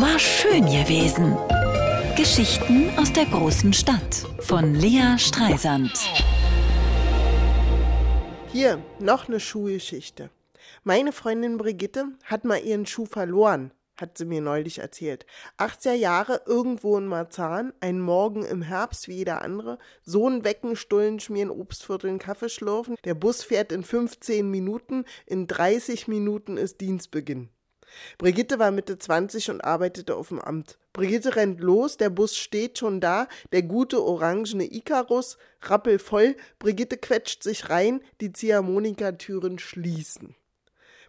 war schön gewesen. Geschichten aus der großen Stadt von Lea Streisand. Hier noch eine Schuhgeschichte. Meine Freundin Brigitte hat mal ihren Schuh verloren, hat sie mir neulich erzählt. 80er Jahre irgendwo in Marzahn, ein Morgen im Herbst wie jeder andere, Sohn wecken, Stullen schmieren, Obstvierteln, Kaffee schlürfen. Der Bus fährt in 15 Minuten, in 30 Minuten ist Dienstbeginn. Brigitte war Mitte 20 und arbeitete auf dem Amt. Brigitte rennt los, der Bus steht schon da, der gute orangene Icarus, rappelvoll, Brigitte quetscht sich rein, die Ziehharmonikatüren schließen.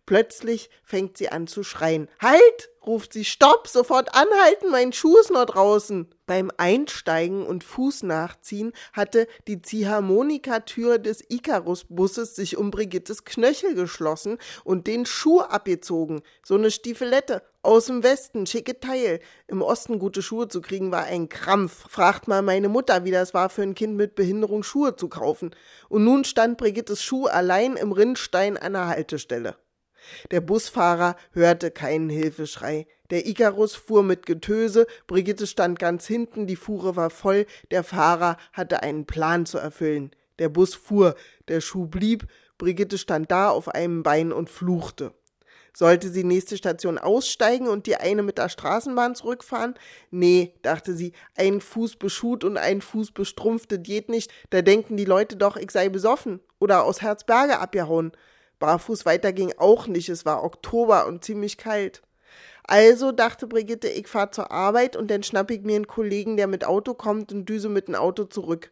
Plötzlich fängt sie an zu schreien. Halt! ruft sie. Stopp! Sofort anhalten! Mein Schuh ist noch draußen! Beim Einsteigen und Fuß nachziehen hatte die Ziehharmonikatür des Icarus-Busses sich um Brigittes Knöchel geschlossen und den Schuh abgezogen. So eine Stiefelette. Aus dem Westen, schicke Teil. Im Osten gute Schuhe zu kriegen war ein Krampf. Fragt mal meine Mutter, wie das war für ein Kind mit Behinderung Schuhe zu kaufen. Und nun stand Brigittes Schuh allein im Rinnstein an der Haltestelle. Der Busfahrer hörte keinen Hilfeschrei. Der Icarus fuhr mit Getöse, Brigitte stand ganz hinten, die Fuhre war voll, der Fahrer hatte einen Plan zu erfüllen. Der Bus fuhr, der Schuh blieb, Brigitte stand da auf einem Bein und fluchte. Sollte sie nächste Station aussteigen und die eine mit der Straßenbahn zurückfahren? Nee, dachte sie, ein Fuß beschut und ein Fuß bestrumpft, das geht nicht. Da denken die Leute doch, ich sei besoffen oder aus Herzberge abgehauen. Barfuß weiter ging auch nicht, es war Oktober und ziemlich kalt. Also dachte Brigitte, ich fahr zur Arbeit und dann schnapp ich mir einen Kollegen, der mit Auto kommt und düse mit dem Auto zurück.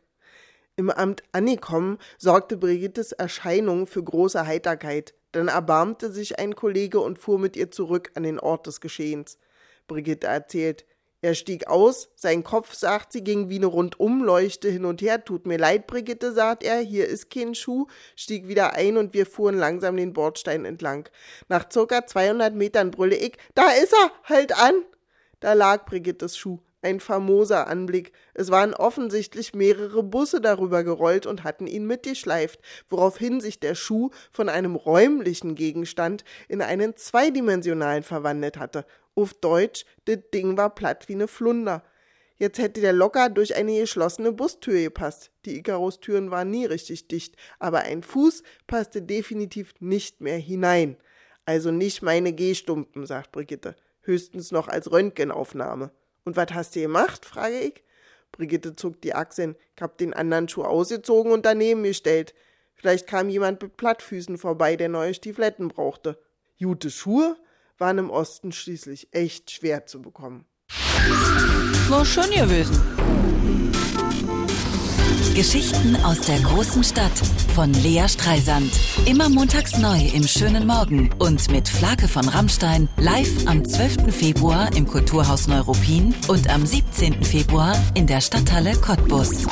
Im Amt angekommen, sorgte Brigittes Erscheinung für große Heiterkeit. Dann erbarmte sich ein Kollege und fuhr mit ihr zurück an den Ort des Geschehens. Brigitte erzählt, er stieg aus, sein Kopf, sagt sie, ging wie eine Rundumleuchte hin und her. Tut mir leid, Brigitte, sagt er, hier ist kein Schuh, stieg wieder ein und wir fuhren langsam den Bordstein entlang. Nach circa 200 Metern brülle ich, da ist er, halt an! Da lag Brigittes Schuh. Ein famoser Anblick. Es waren offensichtlich mehrere Busse darüber gerollt und hatten ihn mitgeschleift, woraufhin sich der Schuh von einem räumlichen Gegenstand in einen zweidimensionalen verwandelt hatte auf Deutsch, das Ding war platt wie ne Flunder. Jetzt hätte der locker durch eine geschlossene Bustür gepasst. Die Icarus-Türen waren nie richtig dicht, aber ein Fuß passte definitiv nicht mehr hinein. Also nicht meine Gehstumpen, sagt Brigitte. Höchstens noch als Röntgenaufnahme. Und was hast du gemacht? frage ich. Brigitte zuckt die Achseln. Ich hab den anderen Schuh ausgezogen und daneben gestellt. Vielleicht kam jemand mit Plattfüßen vorbei, der neue Stiefletten brauchte. Jute Schuhe? waren im Osten schließlich echt schwer zu bekommen. War schön gewesen. Geschichten aus der großen Stadt von Lea Streisand. Immer montags neu im schönen Morgen und mit Flake von Rammstein live am 12. Februar im Kulturhaus Neuruppin und am 17. Februar in der Stadthalle Cottbus.